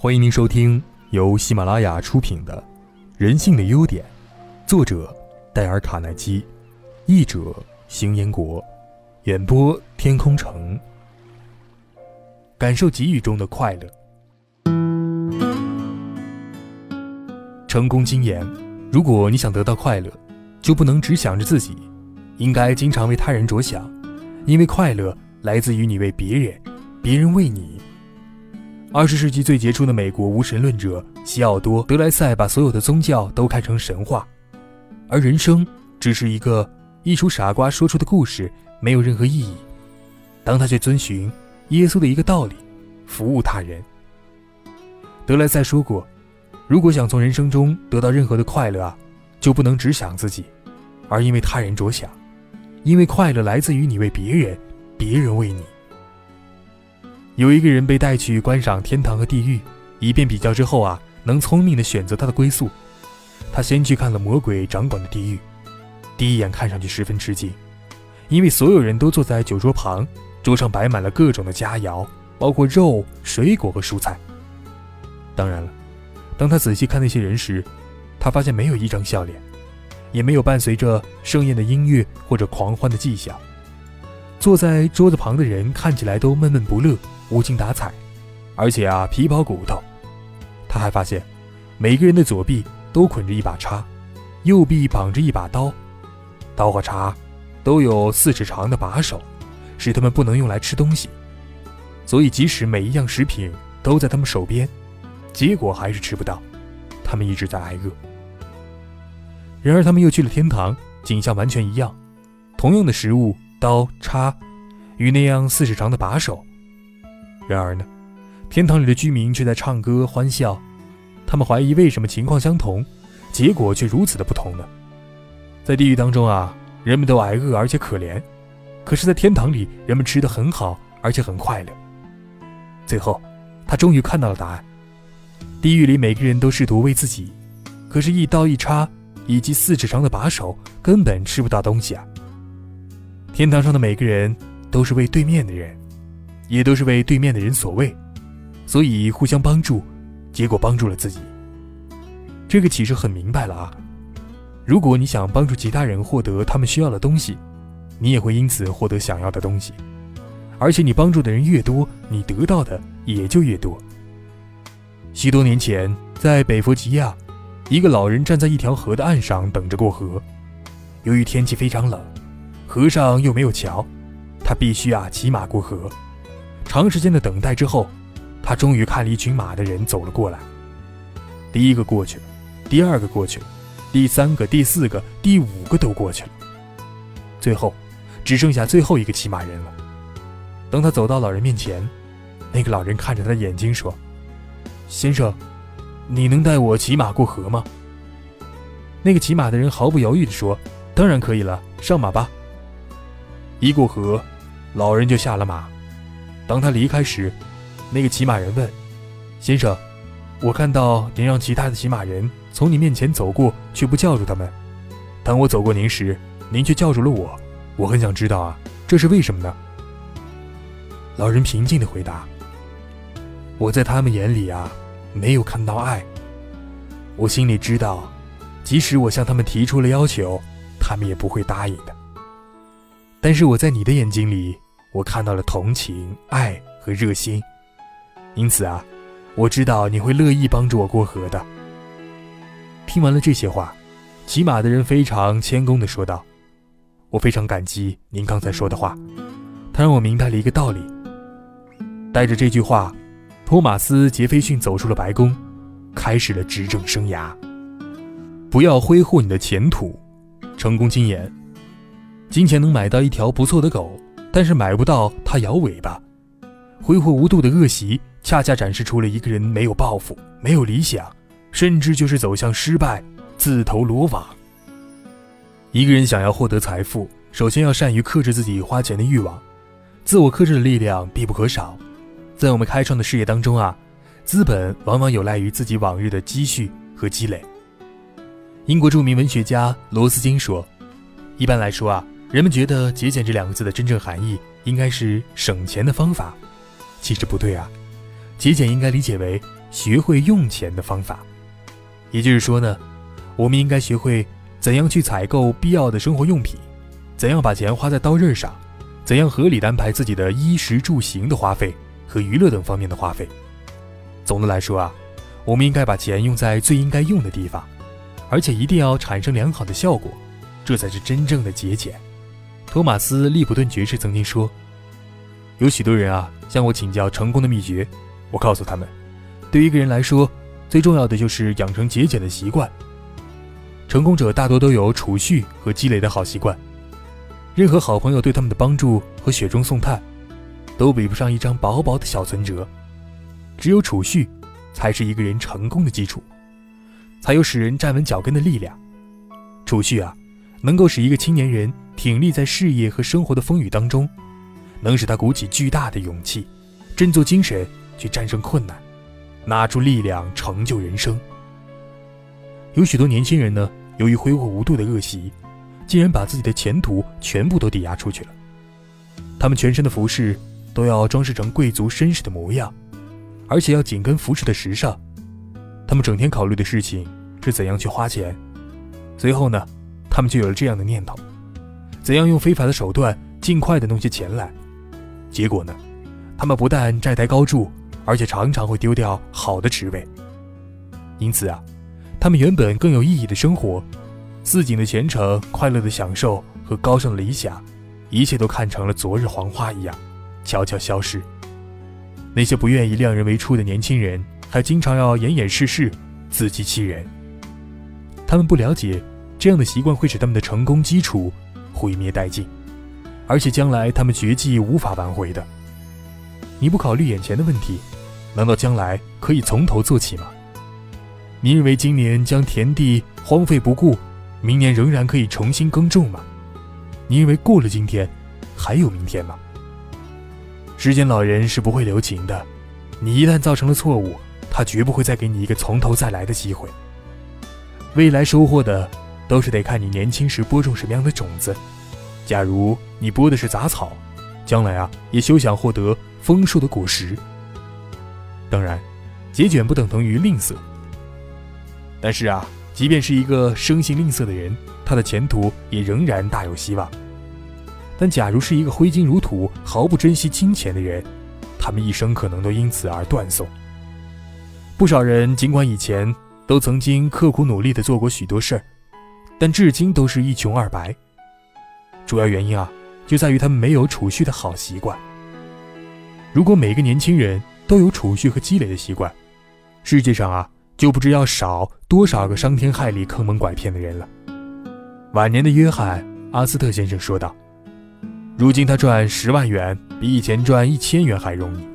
欢迎您收听由喜马拉雅出品的《人性的优点》，作者戴尔·卡耐基，译者邢彦国，演播天空城。感受给予中的快乐。成功经验：如果你想得到快乐，就不能只想着自己，应该经常为他人着想，因为快乐来自于你为别人，别人为你。二十世纪最杰出的美国无神论者西奥多·德莱塞把所有的宗教都看成神话，而人生只是一个一出傻瓜说出的故事，没有任何意义。当他却遵循耶稣的一个道理：服务他人。德莱塞说过：“如果想从人生中得到任何的快乐啊，就不能只想自己，而因为他人着想，因为快乐来自于你为别人，别人为你。”有一个人被带去观赏天堂和地狱，以便比较之后啊，能聪明的选择他的归宿。他先去看了魔鬼掌管的地狱，第一眼看上去十分吃惊，因为所有人都坐在酒桌旁，桌上摆满了各种的佳肴，包括肉、水果和蔬菜。当然了，当他仔细看那些人时，他发现没有一张笑脸，也没有伴随着盛宴的音乐或者狂欢的迹象。坐在桌子旁的人看起来都闷闷不乐。无精打采，而且啊皮包骨头。他还发现，每个人的左臂都捆着一把叉，右臂绑着一把刀，刀和叉都有四尺长的把手，使他们不能用来吃东西。所以即使每一样食品都在他们手边，结果还是吃不到。他们一直在挨饿。然而他们又去了天堂，景象完全一样，同样的食物，刀叉与那样四尺长的把手。然而呢，天堂里的居民却在唱歌欢笑，他们怀疑为什么情况相同，结果却如此的不同呢？在地狱当中啊，人们都挨饿而且可怜，可是，在天堂里，人们吃得很好而且很快乐。最后，他终于看到了答案：地狱里每个人都试图为自己，可是，一刀一叉以及四尺长的把手根本吃不到东西啊。天堂上的每个人都是为对面的人。也都是为对面的人所为，所以互相帮助，结果帮助了自己。这个启示很明白了啊！如果你想帮助其他人获得他们需要的东西，你也会因此获得想要的东西。而且你帮助的人越多，你得到的也就越多。许多年前，在北弗吉亚，一个老人站在一条河的岸上等着过河。由于天气非常冷，河上又没有桥，他必须啊骑马过河。长时间的等待之后，他终于看了一群马的人走了过来。第一个过去了，第二个过去了，第三个、第四个、第五个都过去了。最后，只剩下最后一个骑马人了。等他走到老人面前，那个老人看着他的眼睛说：“先生，你能带我骑马过河吗？”那个骑马的人毫不犹豫地说：“当然可以了，上马吧。”一过河，老人就下了马。当他离开时，那个骑马人问：“先生，我看到您让其他的骑马人从你面前走过，却不叫住他们。当我走过您时，您却叫住了我。我很想知道啊，这是为什么呢？”老人平静地回答：“我在他们眼里啊，没有看到爱。我心里知道，即使我向他们提出了要求，他们也不会答应的。但是我在你的眼睛里。”我看到了同情、爱和热心，因此啊，我知道你会乐意帮助我过河的。听完了这些话，骑马的人非常谦恭地说道：“我非常感激您刚才说的话，他让我明白了一个道理。”带着这句话，托马斯·杰斐逊走出了白宫，开始了执政生涯。不要挥霍你的前途。成功经验：金钱能买到一条不错的狗。但是买不到它摇尾巴，挥霍无度的恶习，恰恰展示出了一个人没有抱负、没有理想，甚至就是走向失败、自投罗网。一个人想要获得财富，首先要善于克制自己花钱的欲望，自我克制的力量必不可少。在我们开创的事业当中啊，资本往往有赖于自己往日的积蓄和积累。英国著名文学家罗斯金说：“一般来说啊。”人们觉得“节俭”这两个字的真正含义应该是省钱的方法，其实不对啊。节俭应该理解为学会用钱的方法。也就是说呢，我们应该学会怎样去采购必要的生活用品，怎样把钱花在刀刃上，怎样合理地安排自己的衣食住行的花费和娱乐等方面的花费。总的来说啊，我们应该把钱用在最应该用的地方，而且一定要产生良好的效果，这才是真正的节俭。托马斯·利普顿爵士曾经说：“有许多人啊向我请教成功的秘诀，我告诉他们，对于一个人来说，最重要的就是养成节俭的习惯。成功者大多都有储蓄和积累的好习惯，任何好朋友对他们的帮助和雪中送炭，都比不上一张薄薄的小存折。只有储蓄，才是一个人成功的基础，才有使人站稳脚跟的力量。储蓄啊，能够使一个青年人。”挺立在事业和生活的风雨当中，能使他鼓起巨大的勇气，振作精神去战胜困难，拿出力量成就人生。有许多年轻人呢，由于挥霍无度的恶习，竟然把自己的前途全部都抵押出去了。他们全身的服饰都要装饰成贵族绅士的模样，而且要紧跟服饰的时尚。他们整天考虑的事情是怎样去花钱。随后呢，他们就有了这样的念头。怎样用非法的手段尽快的弄些钱来？结果呢？他们不但债台高筑，而且常常会丢掉好的职位。因此啊，他们原本更有意义的生活、似锦的前程、快乐的享受和高尚的理想，一切都看成了昨日黄花一样，悄悄消失。那些不愿意量人为出的年轻人，还经常要掩掩饰饰、自欺欺人。他们不了解，这样的习惯会使他们的成功基础。毁灭殆尽，而且将来他们绝技无法挽回的。你不考虑眼前的问题，难道将来可以从头做起吗？你认为今年将田地荒废不顾，明年仍然可以重新耕种吗？你认为过了今天，还有明天吗？时间老人是不会留情的，你一旦造成了错误，他绝不会再给你一个从头再来的机会。未来收获的。都是得看你年轻时播种什么样的种子。假如你播的是杂草，将来啊也休想获得丰硕的果实。当然，节俭不等同于吝啬。但是啊，即便是一个生性吝啬的人，他的前途也仍然大有希望。但假如是一个挥金如土、毫不珍惜金钱的人，他们一生可能都因此而断送。不少人尽管以前都曾经刻苦努力地做过许多事儿。但至今都是一穷二白。主要原因啊，就在于他们没有储蓄的好习惯。如果每个年轻人都有储蓄和积累的习惯，世界上啊，就不知要少多少个伤天害理、坑蒙拐骗的人了。晚年的约翰·阿斯特先生说道：“如今他赚十万元比以前赚一千元还容易，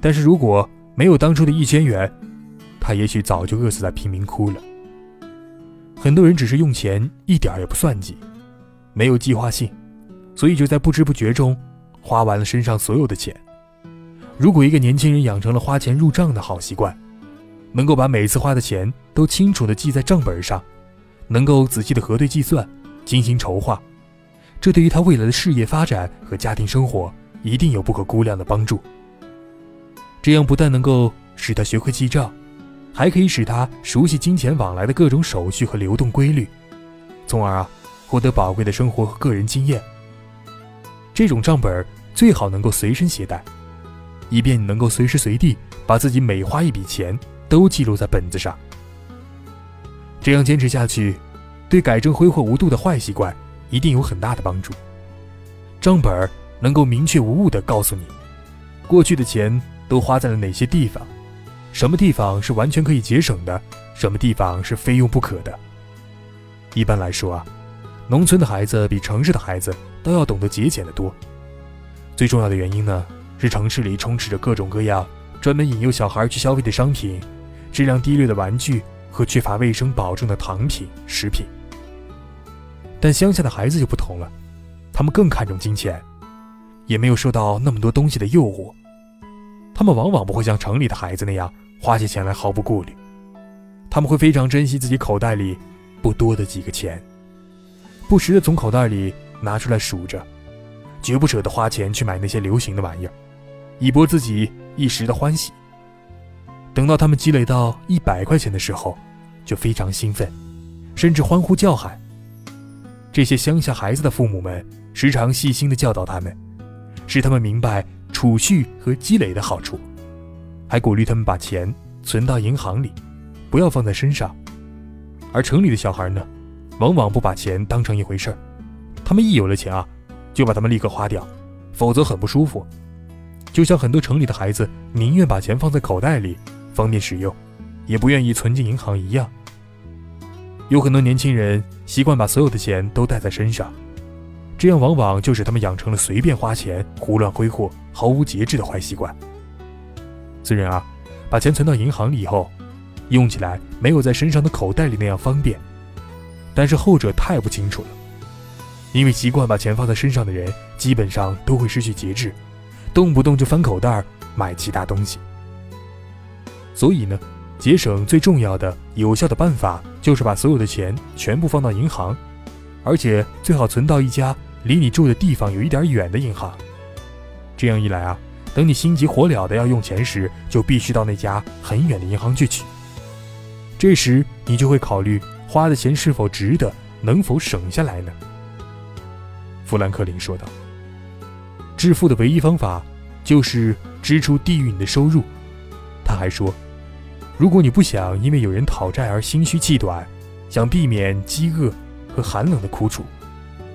但是如果没有当初的一千元，他也许早就饿死在贫民窟了。”很多人只是用钱一点也不算计，没有计划性，所以就在不知不觉中花完了身上所有的钱。如果一个年轻人养成了花钱入账的好习惯，能够把每次花的钱都清楚地记在账本上，能够仔细的核对计算，精心筹划，这对于他未来的事业发展和家庭生活一定有不可估量的帮助。这样不但能够使他学会记账。还可以使他熟悉金钱往来的各种手续和流动规律，从而啊获得宝贵的生活和个人经验。这种账本最好能够随身携带，以便你能够随时随地把自己每花一笔钱都记录在本子上。这样坚持下去，对改正挥霍无度的坏习惯一定有很大的帮助。账本能够明确无误地告诉你，过去的钱都花在了哪些地方。什么地方是完全可以节省的，什么地方是非用不可的。一般来说啊，农村的孩子比城市的孩子都要懂得节俭的多。最重要的原因呢，是城市里充斥着各种各样专门引诱小孩去消费的商品，质量低劣的玩具和缺乏卫生保证的糖品、食品。但乡下的孩子就不同了，他们更看重金钱，也没有受到那么多东西的诱惑。他们往往不会像城里的孩子那样。花起钱来毫不顾虑，他们会非常珍惜自己口袋里不多的几个钱，不时的从口袋里拿出来数着，绝不舍得花钱去买那些流行的玩意儿，以博自己一时的欢喜。等到他们积累到一百块钱的时候，就非常兴奋，甚至欢呼叫喊。这些乡下孩子的父母们时常细心地教导他们，使他们明白储蓄和积累的好处，还鼓励他们把钱存到银行里，不要放在身上。而城里的小孩呢，往往不把钱当成一回事儿，他们一有了钱啊，就把他们立刻花掉，否则很不舒服。就像很多城里的孩子宁愿把钱放在口袋里，方便使用，也不愿意存进银行一样。有很多年轻人习惯把所有的钱都带在身上，这样往往就使他们养成了随便花钱、胡乱挥霍、毫无节制的坏习惯。虽然啊，把钱存到银行里以后，用起来没有在身上的口袋里那样方便，但是后者太不清楚了。因为习惯把钱放在身上的人，基本上都会失去节制，动不动就翻口袋买其他东西。所以呢。节省最重要的、有效的办法就是把所有的钱全部放到银行，而且最好存到一家离你住的地方有一点远的银行。这样一来啊，等你心急火燎的要用钱时，就必须到那家很远的银行去取。这时你就会考虑花的钱是否值得，能否省下来呢？富兰克林说道：“致富的唯一方法就是支出低于你的收入。”他还说。如果你不想因为有人讨债而心虚气短，想避免饥饿和寒冷的苦楚，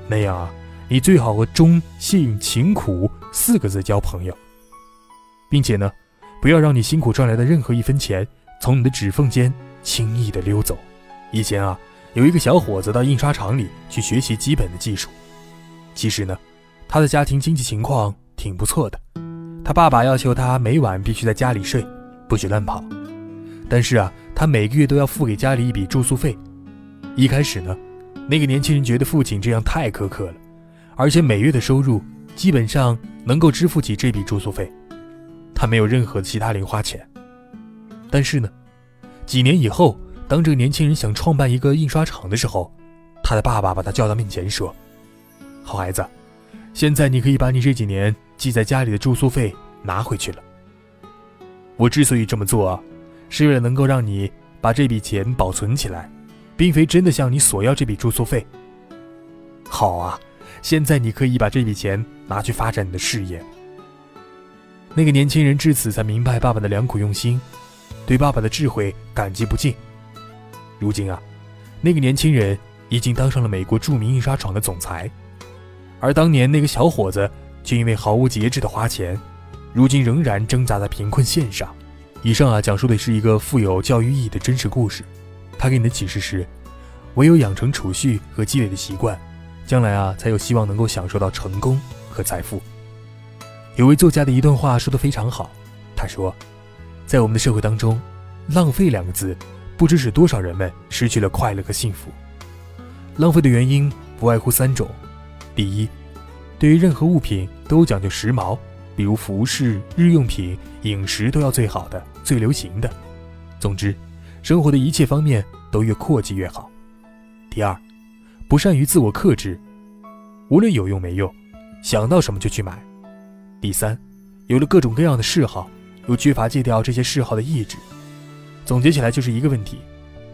那样啊，你最好和忠信勤苦四个字交朋友，并且呢，不要让你辛苦赚来的任何一分钱从你的指缝间轻易的溜走。以前啊，有一个小伙子到印刷厂里去学习基本的技术，其实呢，他的家庭经济情况挺不错的，他爸爸要求他每晚必须在家里睡，不许乱跑。但是啊，他每个月都要付给家里一笔住宿费。一开始呢，那个年轻人觉得父亲这样太苛刻了，而且每月的收入基本上能够支付起这笔住宿费，他没有任何其他零花钱。但是呢，几年以后，当这个年轻人想创办一个印刷厂的时候，他的爸爸把他叫到面前说：“好孩子，现在你可以把你这几年寄在家里的住宿费拿回去了。我之所以这么做。”是为了能够让你把这笔钱保存起来，并非真的向你索要这笔住宿费。好啊，现在你可以把这笔钱拿去发展你的事业。那个年轻人至此才明白爸爸的良苦用心，对爸爸的智慧感激不尽。如今啊，那个年轻人已经当上了美国著名印刷厂的总裁，而当年那个小伙子却因为毫无节制的花钱，如今仍然挣扎在贫困线上。以上啊，讲述的是一个富有教育意义的真实故事。他给你的启示是：唯有养成储蓄和积累的习惯，将来啊，才有希望能够享受到成功和财富。有位作家的一段话说得非常好，他说：“在我们的社会当中，浪费两个字，不知使多少人们失去了快乐和幸福。浪费的原因不外乎三种：第一，对于任何物品都讲究时髦。”比如服饰、日用品、饮食都要最好的、最流行的。总之，生活的一切方面都越阔气越好。第二，不善于自我克制，无论有用没用，想到什么就去买。第三，有了各种各样的嗜好，又缺乏戒掉这些嗜好的意志。总结起来就是一个问题：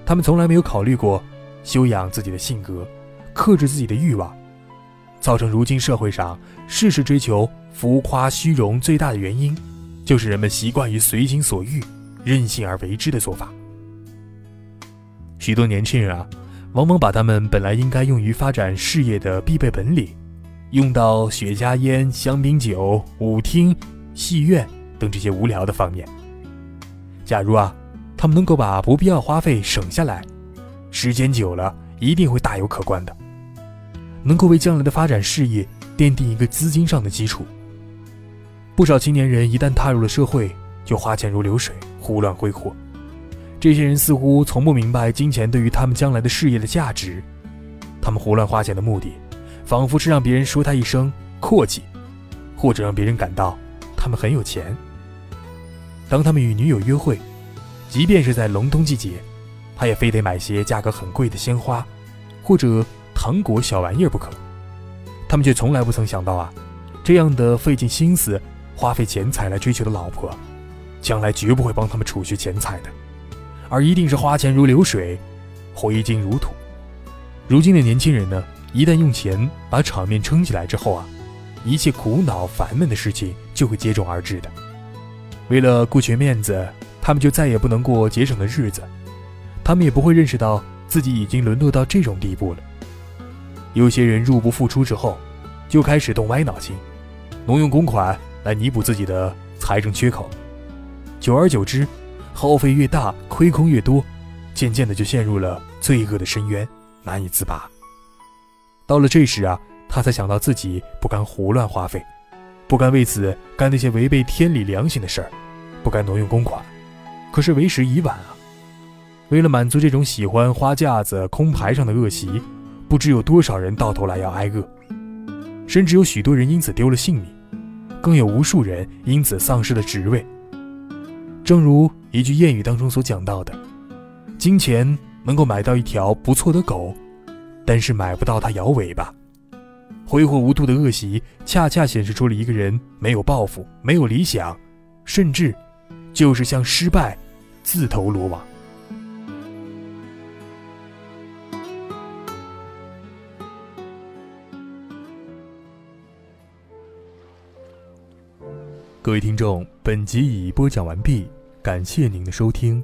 他们从来没有考虑过修养自己的性格，克制自己的欲望。造成如今社会上事事追求浮夸虚荣最大的原因，就是人们习惯于随心所欲、任性而为之的做法。许多年轻人啊，往往把他们本来应该用于发展事业的必备本领，用到雪茄烟、香槟酒、舞厅、戏院等这些无聊的方面。假如啊，他们能够把不必要花费省下来，时间久了一定会大有可观的。能够为将来的发展事业奠定一个资金上的基础。不少青年人一旦踏入了社会，就花钱如流水，胡乱挥霍。这些人似乎从不明白金钱对于他们将来的事业的价值。他们胡乱花钱的目的，仿佛是让别人说他一声阔气，或者让别人感到他们很有钱。当他们与女友约会，即便是在隆冬季节，他也非得买些价格很贵的鲜花，或者。糖果小玩意儿不可，他们却从来不曾想到啊，这样的费尽心思、花费钱财来追求的老婆，将来绝不会帮他们储蓄钱财的，而一定是花钱如流水，挥金如土。如今的年轻人呢，一旦用钱把场面撑起来之后啊，一切苦恼烦闷的事情就会接踵而至的。为了顾全面子，他们就再也不能过节省的日子，他们也不会认识到自己已经沦落到这种地步了。有些人入不敷出之后，就开始动歪脑筋，挪用公款来弥补自己的财政缺口。久而久之，耗费越大，亏空越多，渐渐的就陷入了罪恶的深渊，难以自拔。到了这时啊，他才想到自己不敢胡乱花费，不该为此干那些违背天理良心的事儿，不该挪用公款。可是为时已晚啊！为了满足这种喜欢花架子、空牌上的恶习，不知有多少人到头来要挨饿，甚至有许多人因此丢了性命，更有无数人因此丧失了职位。正如一句谚语当中所讲到的，金钱能够买到一条不错的狗，但是买不到它摇尾巴。挥霍无度的恶习，恰恰显示出了一个人没有抱负、没有理想，甚至就是向失败自投罗网。各位听众，本集已播讲完毕，感谢您的收听。